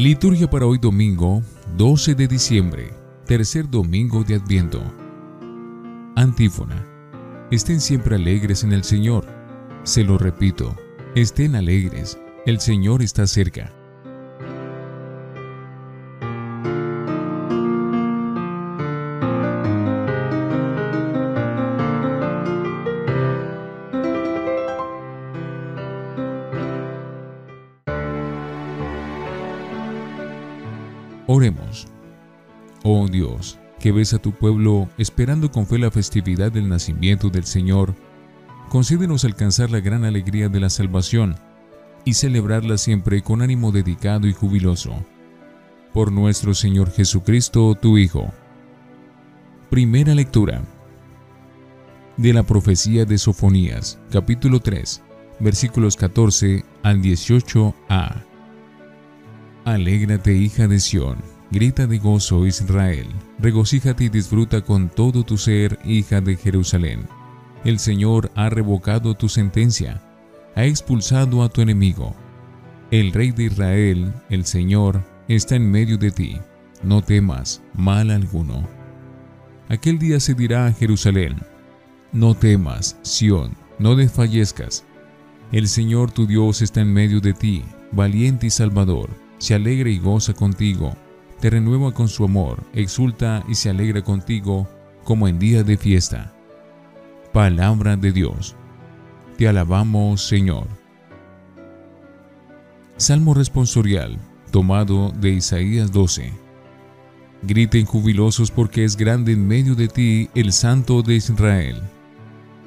Liturgia para hoy domingo 12 de diciembre, tercer domingo de Adviento. Antífona. Estén siempre alegres en el Señor. Se lo repito, estén alegres, el Señor está cerca. Oremos. Oh Dios, que ves a tu pueblo esperando con fe la festividad del nacimiento del Señor, concédenos alcanzar la gran alegría de la salvación y celebrarla siempre con ánimo dedicado y jubiloso. Por nuestro Señor Jesucristo, tu Hijo. Primera lectura de la profecía de Sofonías, capítulo 3, versículos 14 al 18a. Alégrate, hija de Sión, grita de gozo, Israel, regocíjate y disfruta con todo tu ser, hija de Jerusalén. El Señor ha revocado tu sentencia, ha expulsado a tu enemigo. El Rey de Israel, el Señor, está en medio de ti. No temas mal alguno. Aquel día se dirá a Jerusalén, no temas, Sión, no desfallezcas. El Señor tu Dios está en medio de ti, valiente y salvador se alegra y goza contigo, te renueva con su amor, exulta y se alegra contigo como en día de fiesta. Palabra de Dios. Te alabamos, Señor. Salmo responsorial, tomado de Isaías 12. Griten jubilosos porque es grande en medio de ti el Santo de Israel.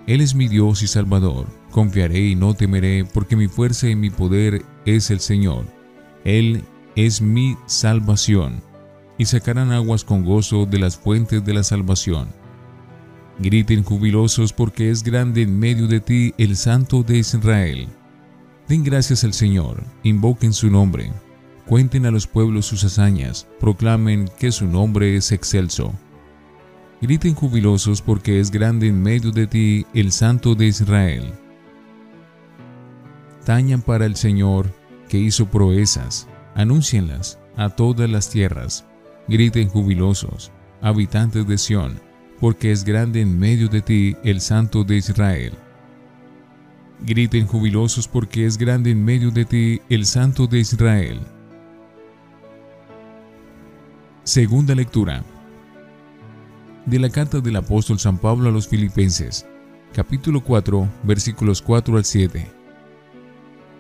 Él es mi Dios y Salvador. Confiaré y no temeré porque mi fuerza y mi poder es el Señor él es mi salvación, y sacarán aguas con gozo de las fuentes de la salvación. Griten jubilosos porque es grande en medio de ti el Santo de Israel. Den gracias al Señor, invoquen su nombre, cuenten a los pueblos sus hazañas, proclamen que su nombre es excelso. Griten jubilosos porque es grande en medio de ti el Santo de Israel. Tañan para el Señor que hizo proezas, anúncienlas a todas las tierras, griten jubilosos, habitantes de Sión, porque es grande en medio de ti el Santo de Israel. Griten jubilosos porque es grande en medio de ti el Santo de Israel. Segunda lectura de la carta del apóstol San Pablo a los Filipenses, capítulo 4, versículos 4 al 7.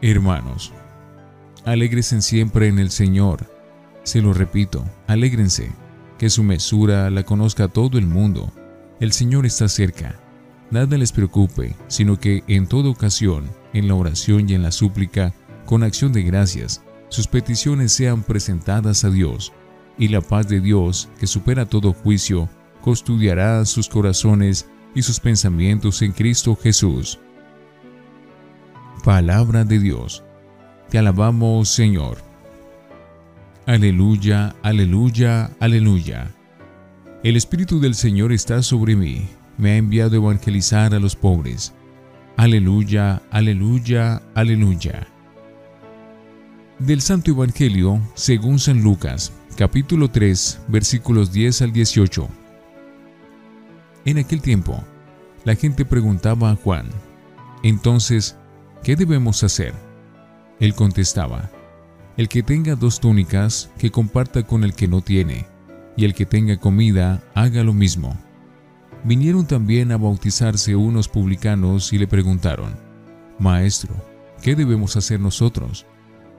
Hermanos, Alégresen siempre en el Señor. Se lo repito, alégrense, que su mesura la conozca todo el mundo. El Señor está cerca. Nada les preocupe, sino que en toda ocasión, en la oración y en la súplica, con acción de gracias, sus peticiones sean presentadas a Dios, y la paz de Dios, que supera todo juicio, custodiará sus corazones y sus pensamientos en Cristo Jesús. Palabra de Dios. Te alabamos, Señor. Aleluya, aleluya, aleluya. El Espíritu del Señor está sobre mí, me ha enviado a evangelizar a los pobres. Aleluya, aleluya, aleluya. Del Santo Evangelio, según San Lucas, capítulo 3, versículos 10 al 18. En aquel tiempo, la gente preguntaba a Juan, entonces, ¿qué debemos hacer? Él contestaba, El que tenga dos túnicas, que comparta con el que no tiene, y el que tenga comida, haga lo mismo. Vinieron también a bautizarse unos publicanos y le preguntaron, Maestro, ¿qué debemos hacer nosotros?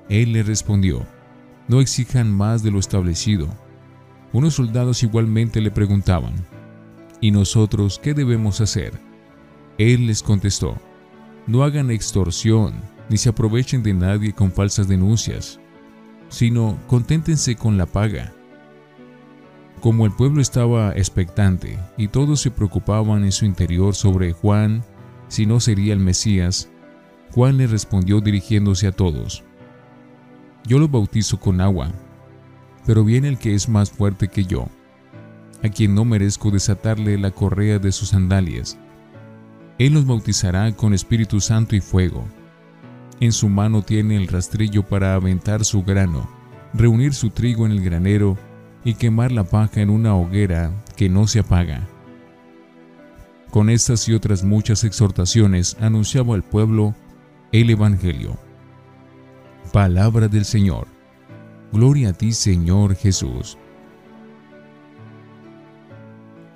Él le respondió, No exijan más de lo establecido. Unos soldados igualmente le preguntaban, ¿Y nosotros qué debemos hacer? Él les contestó, No hagan extorsión ni se aprovechen de nadie con falsas denuncias, sino conténtense con la paga. Como el pueblo estaba expectante y todos se preocupaban en su interior sobre Juan, si no sería el Mesías, Juan le respondió dirigiéndose a todos, Yo lo bautizo con agua, pero viene el que es más fuerte que yo, a quien no merezco desatarle la correa de sus sandalias. Él los bautizará con Espíritu Santo y fuego. En su mano tiene el rastrillo para aventar su grano, reunir su trigo en el granero y quemar la paja en una hoguera que no se apaga. Con estas y otras muchas exhortaciones anunciaba al pueblo el Evangelio. Palabra del Señor. Gloria a ti, Señor Jesús.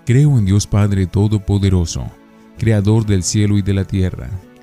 Creo en Dios Padre Todopoderoso, Creador del cielo y de la tierra.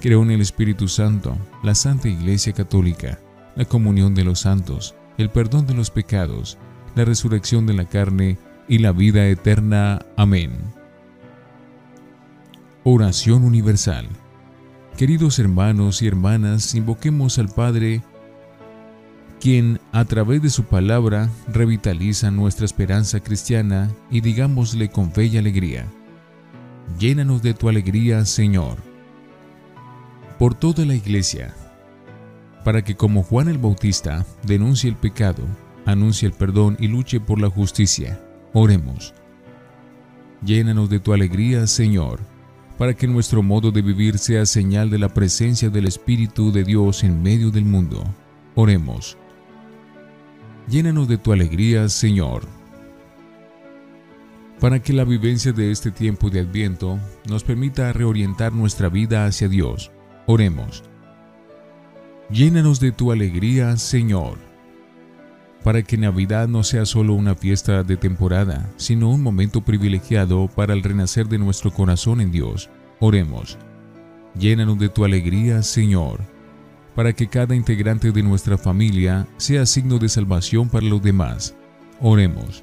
Creo en el Espíritu Santo, la Santa Iglesia Católica, la comunión de los santos, el perdón de los pecados, la resurrección de la carne y la vida eterna. Amén. Oración Universal. Queridos hermanos y hermanas, invoquemos al Padre, quien a través de su palabra revitaliza nuestra esperanza cristiana y digámosle con fe y alegría llénanos de tu alegría, Señor. Por toda la iglesia, para que como Juan el Bautista denuncie el pecado, anuncie el perdón y luche por la justicia, oremos. Llénanos de tu alegría, Señor, para que nuestro modo de vivir sea señal de la presencia del Espíritu de Dios en medio del mundo. Oremos. Llénanos de tu alegría, Señor para que la vivencia de este tiempo de Adviento nos permita reorientar nuestra vida hacia Dios. Oremos. Llénanos de tu alegría, Señor, para que Navidad no sea solo una fiesta de temporada, sino un momento privilegiado para el renacer de nuestro corazón en Dios. Oremos. Llénanos de tu alegría, Señor, para que cada integrante de nuestra familia sea signo de salvación para los demás. Oremos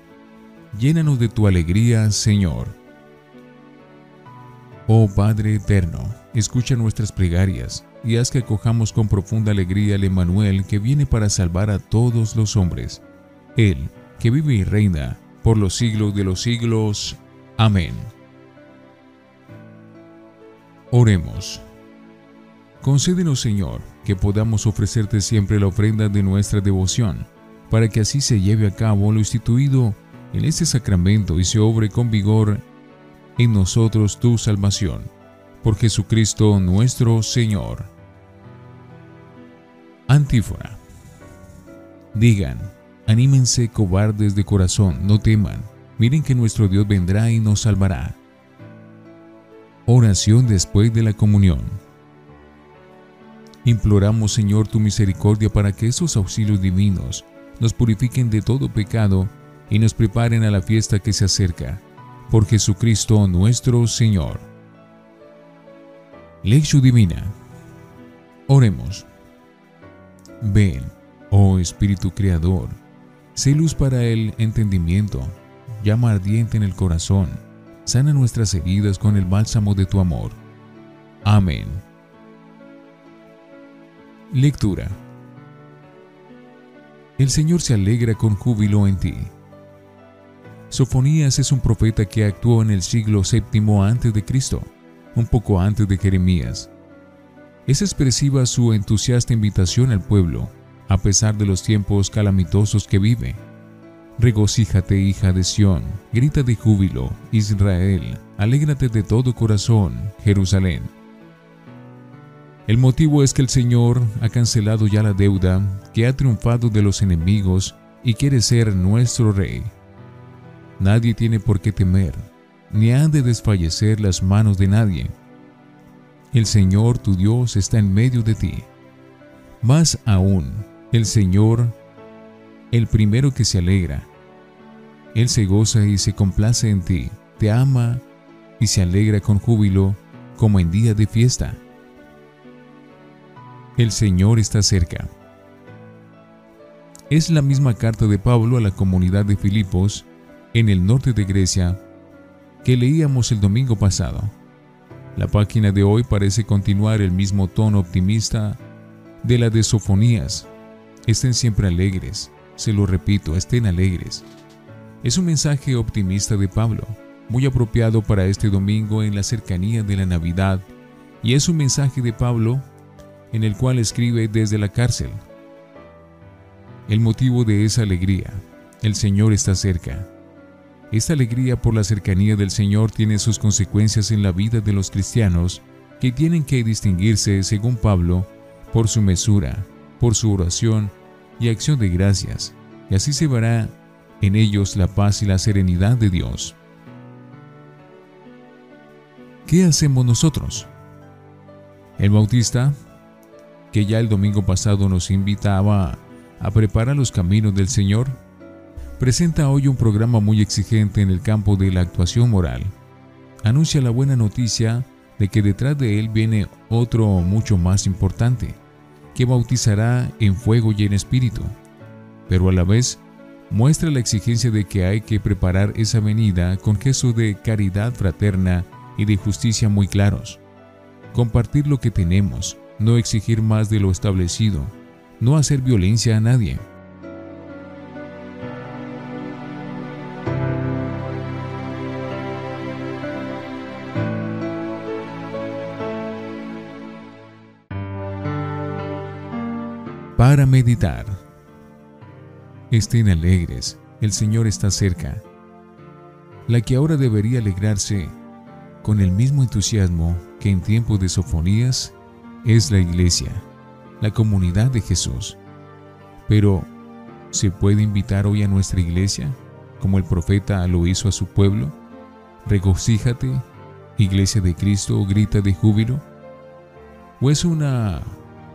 llénanos de tu alegría, Señor. Oh Padre eterno, escucha nuestras plegarias y haz que acojamos con profunda alegría al Emanuel que viene para salvar a todos los hombres. Él, que vive y reina por los siglos de los siglos. Amén. Oremos. Concédenos, Señor, que podamos ofrecerte siempre la ofrenda de nuestra devoción, para que así se lleve a cabo lo instituido en este sacramento y se obre con vigor en nosotros tu salvación. Por Jesucristo nuestro Señor. Antífona. Digan, anímense cobardes de corazón, no teman, miren que nuestro Dios vendrá y nos salvará. Oración después de la comunión. Imploramos Señor tu misericordia para que esos auxilios divinos nos purifiquen de todo pecado y nos preparen a la fiesta que se acerca. Por Jesucristo nuestro Señor. Lección Divina. Oremos. Ven, oh Espíritu Creador, sé luz para el entendimiento, llama ardiente en el corazón, sana nuestras heridas con el bálsamo de tu amor. Amén. Lectura. El Señor se alegra con júbilo en ti Sofonías es un profeta que actuó en el siglo VII Cristo, un poco antes de Jeremías. Es expresiva su entusiasta invitación al pueblo, a pesar de los tiempos calamitosos que vive. Regocíjate, hija de Sión, grita de júbilo, Israel, alégrate de todo corazón, Jerusalén. El motivo es que el Señor ha cancelado ya la deuda, que ha triunfado de los enemigos y quiere ser nuestro Rey. Nadie tiene por qué temer, ni han de desfallecer las manos de nadie. El Señor tu Dios está en medio de ti. Más aún, el Señor, el primero que se alegra. Él se goza y se complace en ti, te ama y se alegra con júbilo como en día de fiesta. El Señor está cerca. Es la misma carta de Pablo a la comunidad de Filipos en el norte de Grecia que leíamos el domingo pasado. La página de hoy parece continuar el mismo tono optimista de la de Sofonías. Estén siempre alegres, se lo repito, estén alegres. Es un mensaje optimista de Pablo, muy apropiado para este domingo en la cercanía de la Navidad, y es un mensaje de Pablo en el cual escribe desde la cárcel. El motivo de esa alegría, el Señor está cerca. Esta alegría por la cercanía del Señor tiene sus consecuencias en la vida de los cristianos que tienen que distinguirse, según Pablo, por su mesura, por su oración y acción de gracias, y así se verá en ellos la paz y la serenidad de Dios. ¿Qué hacemos nosotros? El Bautista, que ya el domingo pasado nos invitaba a preparar los caminos del Señor, presenta hoy un programa muy exigente en el campo de la actuación moral. Anuncia la buena noticia de que detrás de él viene otro mucho más importante, que bautizará en fuego y en espíritu, pero a la vez muestra la exigencia de que hay que preparar esa venida con gestos de caridad fraterna y de justicia muy claros. Compartir lo que tenemos, no exigir más de lo establecido, no hacer violencia a nadie. Para meditar. Estén alegres, el Señor está cerca. La que ahora debería alegrarse con el mismo entusiasmo que en tiempo de sofonías es la iglesia, la comunidad de Jesús. Pero, ¿se puede invitar hoy a nuestra iglesia, como el profeta lo hizo a su pueblo? Regocíjate, iglesia de Cristo, grita de júbilo. ¿O es una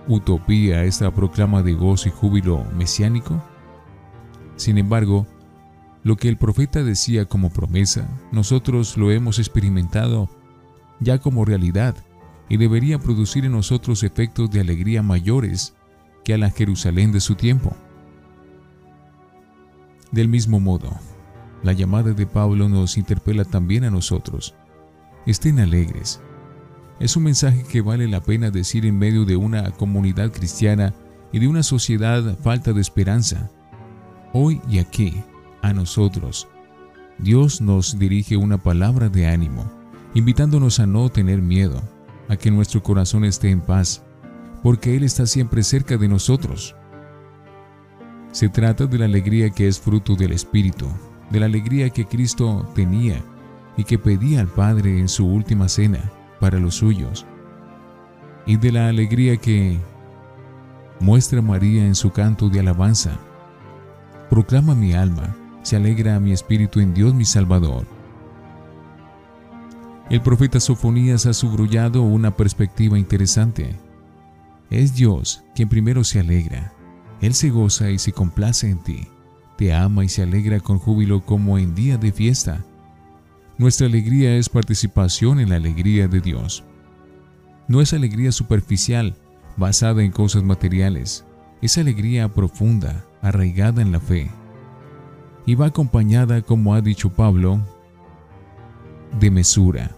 utopía esta proclama de gozo y júbilo mesiánico? Sin embargo, lo que el profeta decía como promesa, nosotros lo hemos experimentado ya como realidad y debería producir en nosotros efectos de alegría mayores que a la Jerusalén de su tiempo. Del mismo modo, la llamada de Pablo nos interpela también a nosotros. Estén alegres, es un mensaje que vale la pena decir en medio de una comunidad cristiana y de una sociedad falta de esperanza. Hoy y aquí, a nosotros, Dios nos dirige una palabra de ánimo, invitándonos a no tener miedo, a que nuestro corazón esté en paz, porque Él está siempre cerca de nosotros. Se trata de la alegría que es fruto del Espíritu, de la alegría que Cristo tenía y que pedía al Padre en su última cena para los suyos, y de la alegría que muestra María en su canto de alabanza. Proclama mi alma, se alegra mi espíritu en Dios mi Salvador. El profeta Sofonías ha subrayado una perspectiva interesante. Es Dios quien primero se alegra. Él se goza y se complace en ti. Te ama y se alegra con júbilo como en día de fiesta nuestra alegría es participación en la alegría de Dios. No es alegría superficial, basada en cosas materiales, es alegría profunda, arraigada en la fe. Y va acompañada, como ha dicho Pablo, de mesura,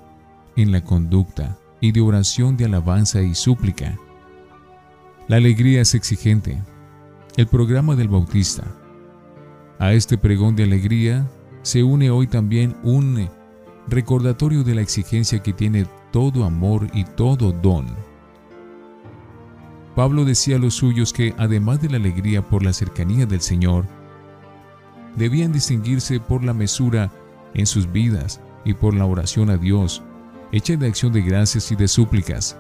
en la conducta y de oración de alabanza y súplica. La alegría es exigente. El programa del Bautista. A este pregón de alegría se une hoy también un recordatorio de la exigencia que tiene todo amor y todo don. Pablo decía a los suyos que, además de la alegría por la cercanía del Señor, debían distinguirse por la mesura en sus vidas y por la oración a Dios, hecha de acción de gracias y de súplicas.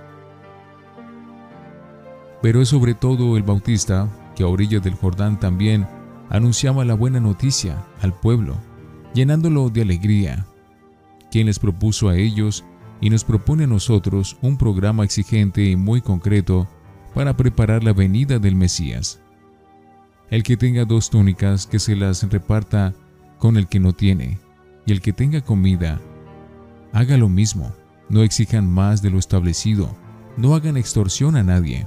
Pero es sobre todo el Bautista que a orillas del Jordán también anunciaba la buena noticia al pueblo, llenándolo de alegría quien les propuso a ellos y nos propone a nosotros un programa exigente y muy concreto para preparar la venida del Mesías. El que tenga dos túnicas que se las reparta con el que no tiene, y el que tenga comida, haga lo mismo, no exijan más de lo establecido, no hagan extorsión a nadie.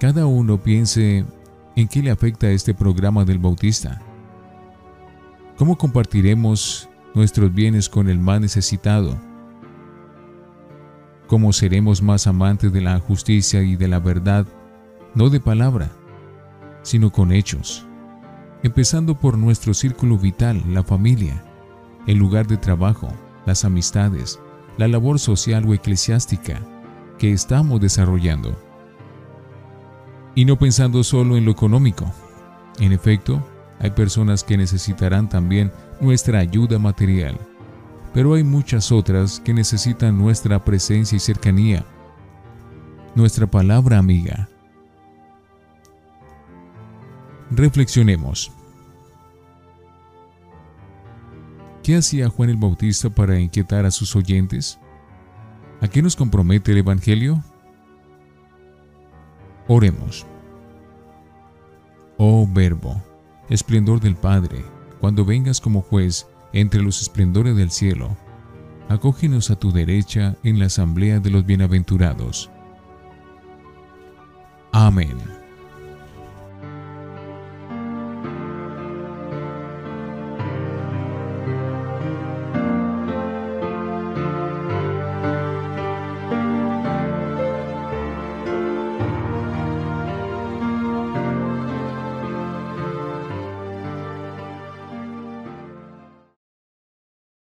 Cada uno piense en qué le afecta este programa del Bautista. ¿Cómo compartiremos nuestros bienes con el más necesitado. ¿Cómo seremos más amantes de la justicia y de la verdad, no de palabra, sino con hechos, empezando por nuestro círculo vital, la familia, el lugar de trabajo, las amistades, la labor social o eclesiástica que estamos desarrollando. Y no pensando solo en lo económico. En efecto, hay personas que necesitarán también nuestra ayuda material, pero hay muchas otras que necesitan nuestra presencia y cercanía, nuestra palabra amiga. Reflexionemos. ¿Qué hacía Juan el Bautista para inquietar a sus oyentes? ¿A qué nos compromete el Evangelio? Oremos. Oh Verbo, esplendor del Padre, cuando vengas como juez entre los esplendores del cielo, acógenos a tu derecha en la asamblea de los bienaventurados. Amén.